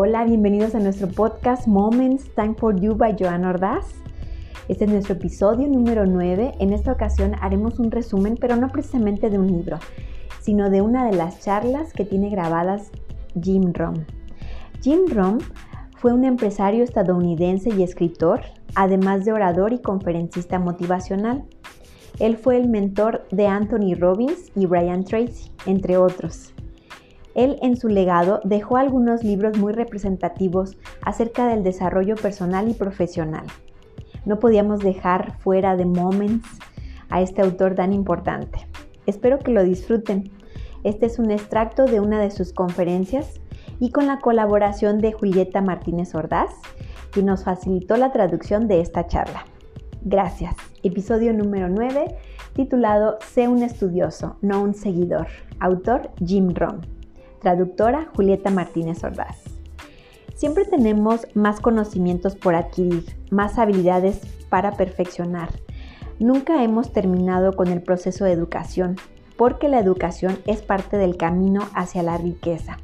Hola, bienvenidos a nuestro podcast Moments Time for You by Joana Ordaz. Este es nuestro episodio número 9. En esta ocasión haremos un resumen, pero no precisamente de un libro, sino de una de las charlas que tiene grabadas Jim Rom. Jim Rom fue un empresario estadounidense y escritor, además de orador y conferencista motivacional. Él fue el mentor de Anthony Robbins y Brian Tracy, entre otros. Él en su legado dejó algunos libros muy representativos acerca del desarrollo personal y profesional. No podíamos dejar fuera de Moments a este autor tan importante. Espero que lo disfruten. Este es un extracto de una de sus conferencias y con la colaboración de Julieta Martínez Ordaz, quien nos facilitó la traducción de esta charla. Gracias. Episodio número 9, titulado Sé un estudioso, no un seguidor. Autor Jim Rohn. Traductora Julieta Martínez Ordaz. Siempre tenemos más conocimientos por adquirir, más habilidades para perfeccionar. Nunca hemos terminado con el proceso de educación, porque la educación es parte del camino hacia la riqueza.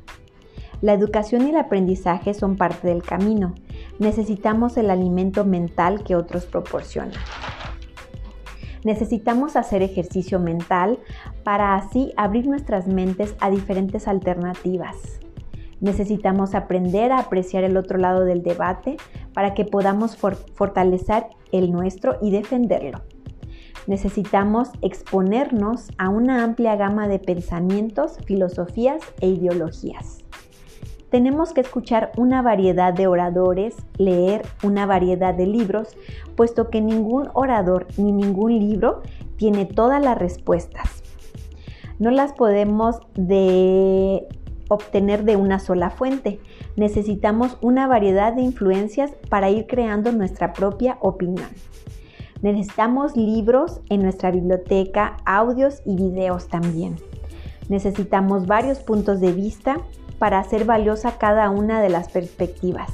La educación y el aprendizaje son parte del camino. Necesitamos el alimento mental que otros proporcionan. Necesitamos hacer ejercicio mental para así abrir nuestras mentes a diferentes alternativas. Necesitamos aprender a apreciar el otro lado del debate para que podamos fortalecer el nuestro y defenderlo. Necesitamos exponernos a una amplia gama de pensamientos, filosofías e ideologías tenemos que escuchar una variedad de oradores, leer una variedad de libros, puesto que ningún orador ni ningún libro tiene todas las respuestas. No las podemos de obtener de una sola fuente. Necesitamos una variedad de influencias para ir creando nuestra propia opinión. Necesitamos libros en nuestra biblioteca, audios y videos también. Necesitamos varios puntos de vista, para hacer valiosa cada una de las perspectivas.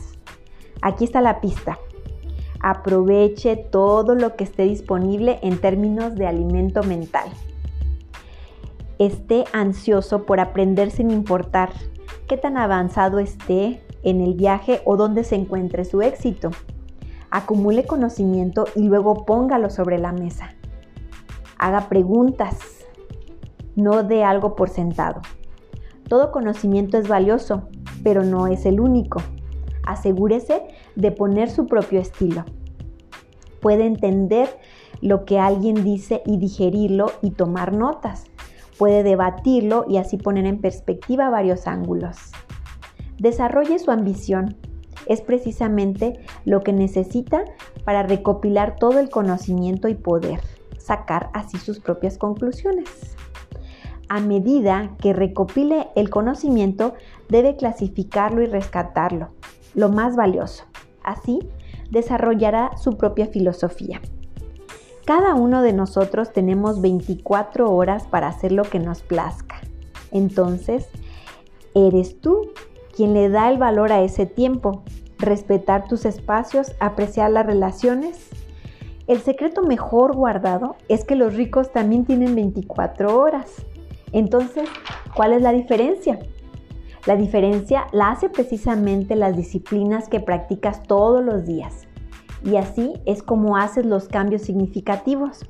Aquí está la pista. Aproveche todo lo que esté disponible en términos de alimento mental. Esté ansioso por aprender sin importar qué tan avanzado esté en el viaje o dónde se encuentre su éxito. Acumule conocimiento y luego póngalo sobre la mesa. Haga preguntas, no dé algo por sentado. Todo conocimiento es valioso, pero no es el único. Asegúrese de poner su propio estilo. Puede entender lo que alguien dice y digerirlo y tomar notas. Puede debatirlo y así poner en perspectiva varios ángulos. Desarrolle su ambición. Es precisamente lo que necesita para recopilar todo el conocimiento y poder sacar así sus propias conclusiones a medida que recopile el conocimiento, debe clasificarlo y rescatarlo, lo más valioso. Así, desarrollará su propia filosofía. Cada uno de nosotros tenemos 24 horas para hacer lo que nos plazca. Entonces, eres tú quien le da el valor a ese tiempo, respetar tus espacios, apreciar las relaciones. El secreto mejor guardado es que los ricos también tienen 24 horas. Entonces, ¿cuál es la diferencia? La diferencia la hace precisamente las disciplinas que practicas todos los días. Y así es como haces los cambios significativos.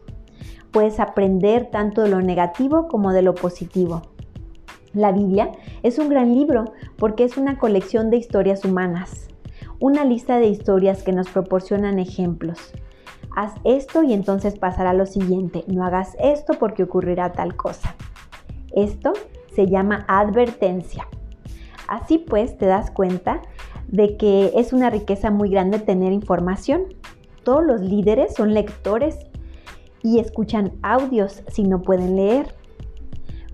Puedes aprender tanto de lo negativo como de lo positivo. La Biblia es un gran libro porque es una colección de historias humanas, una lista de historias que nos proporcionan ejemplos. Haz esto y entonces pasará lo siguiente, no hagas esto porque ocurrirá tal cosa. Esto se llama advertencia. Así pues, te das cuenta de que es una riqueza muy grande tener información. Todos los líderes son lectores y escuchan audios si no pueden leer.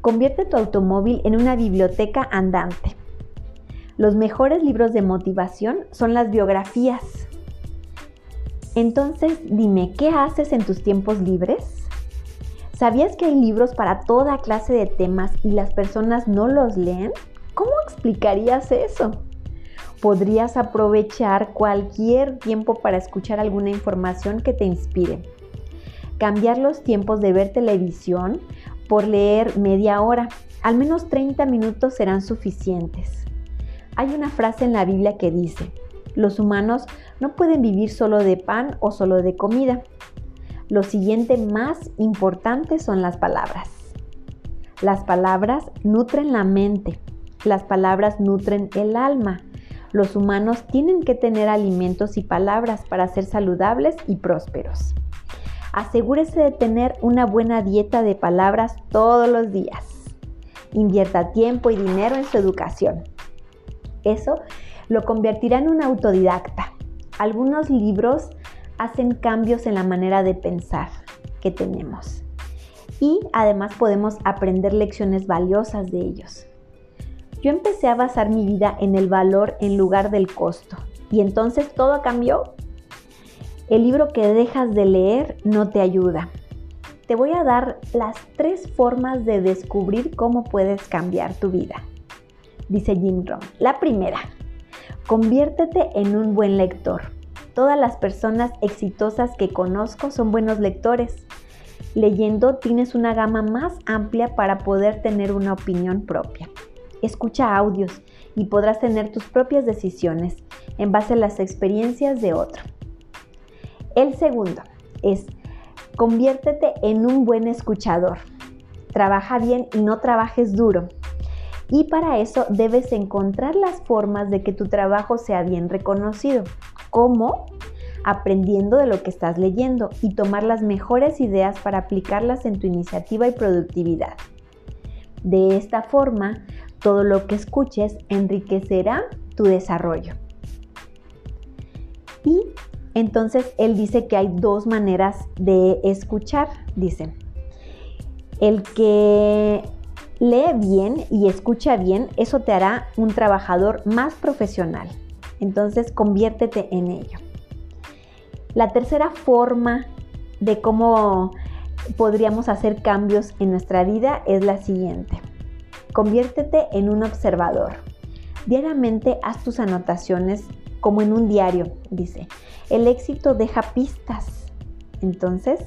Convierte tu automóvil en una biblioteca andante. Los mejores libros de motivación son las biografías. Entonces, dime, ¿qué haces en tus tiempos libres? ¿Sabías que hay libros para toda clase de temas y las personas no los leen? ¿Cómo explicarías eso? Podrías aprovechar cualquier tiempo para escuchar alguna información que te inspire. Cambiar los tiempos de ver televisión por leer media hora. Al menos 30 minutos serán suficientes. Hay una frase en la Biblia que dice, los humanos no pueden vivir solo de pan o solo de comida. Lo siguiente más importante son las palabras. Las palabras nutren la mente, las palabras nutren el alma. Los humanos tienen que tener alimentos y palabras para ser saludables y prósperos. Asegúrese de tener una buena dieta de palabras todos los días. Invierta tiempo y dinero en su educación. Eso lo convertirá en un autodidacta. Algunos libros hacen cambios en la manera de pensar que tenemos. Y además podemos aprender lecciones valiosas de ellos. Yo empecé a basar mi vida en el valor en lugar del costo. Y entonces todo cambió. El libro que dejas de leer no te ayuda. Te voy a dar las tres formas de descubrir cómo puedes cambiar tu vida. Dice Jim Rohn. La primera, conviértete en un buen lector. Todas las personas exitosas que conozco son buenos lectores. Leyendo tienes una gama más amplia para poder tener una opinión propia. Escucha audios y podrás tener tus propias decisiones en base a las experiencias de otro. El segundo es conviértete en un buen escuchador. Trabaja bien y no trabajes duro. Y para eso debes encontrar las formas de que tu trabajo sea bien reconocido. ¿Cómo? Aprendiendo de lo que estás leyendo y tomar las mejores ideas para aplicarlas en tu iniciativa y productividad. De esta forma, todo lo que escuches enriquecerá tu desarrollo. Y entonces él dice que hay dos maneras de escuchar, dice. El que lee bien y escucha bien, eso te hará un trabajador más profesional. Entonces conviértete en ello. La tercera forma de cómo podríamos hacer cambios en nuestra vida es la siguiente. Conviértete en un observador. Diariamente haz tus anotaciones como en un diario, dice. El éxito deja pistas. Entonces,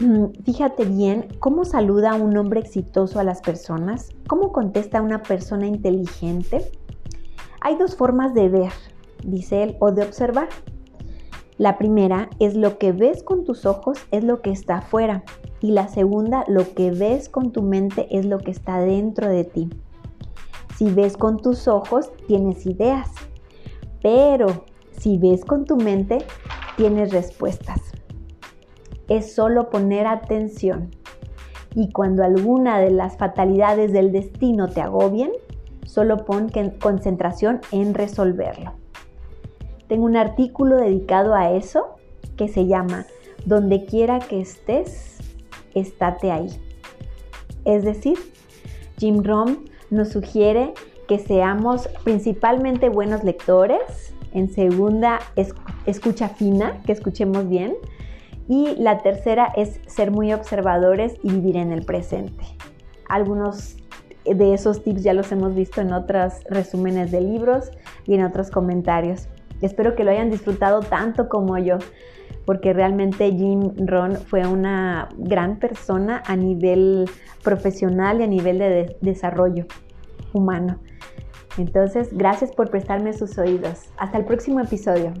mm, fíjate bien cómo saluda un hombre exitoso a las personas, cómo contesta una persona inteligente, hay dos formas de ver, dice él, o de observar. La primera es lo que ves con tus ojos es lo que está afuera. Y la segunda, lo que ves con tu mente es lo que está dentro de ti. Si ves con tus ojos, tienes ideas. Pero si ves con tu mente, tienes respuestas. Es solo poner atención. Y cuando alguna de las fatalidades del destino te agobien, solo pon concentración en resolverlo. Tengo un artículo dedicado a eso que se llama Donde quiera que estés, estate ahí. Es decir, Jim Rohn nos sugiere que seamos principalmente buenos lectores, en segunda escucha fina, que escuchemos bien, y la tercera es ser muy observadores y vivir en el presente. Algunos de esos tips ya los hemos visto en otros resúmenes de libros y en otros comentarios. Espero que lo hayan disfrutado tanto como yo, porque realmente Jim Ron fue una gran persona a nivel profesional y a nivel de desarrollo humano. Entonces, gracias por prestarme sus oídos. Hasta el próximo episodio.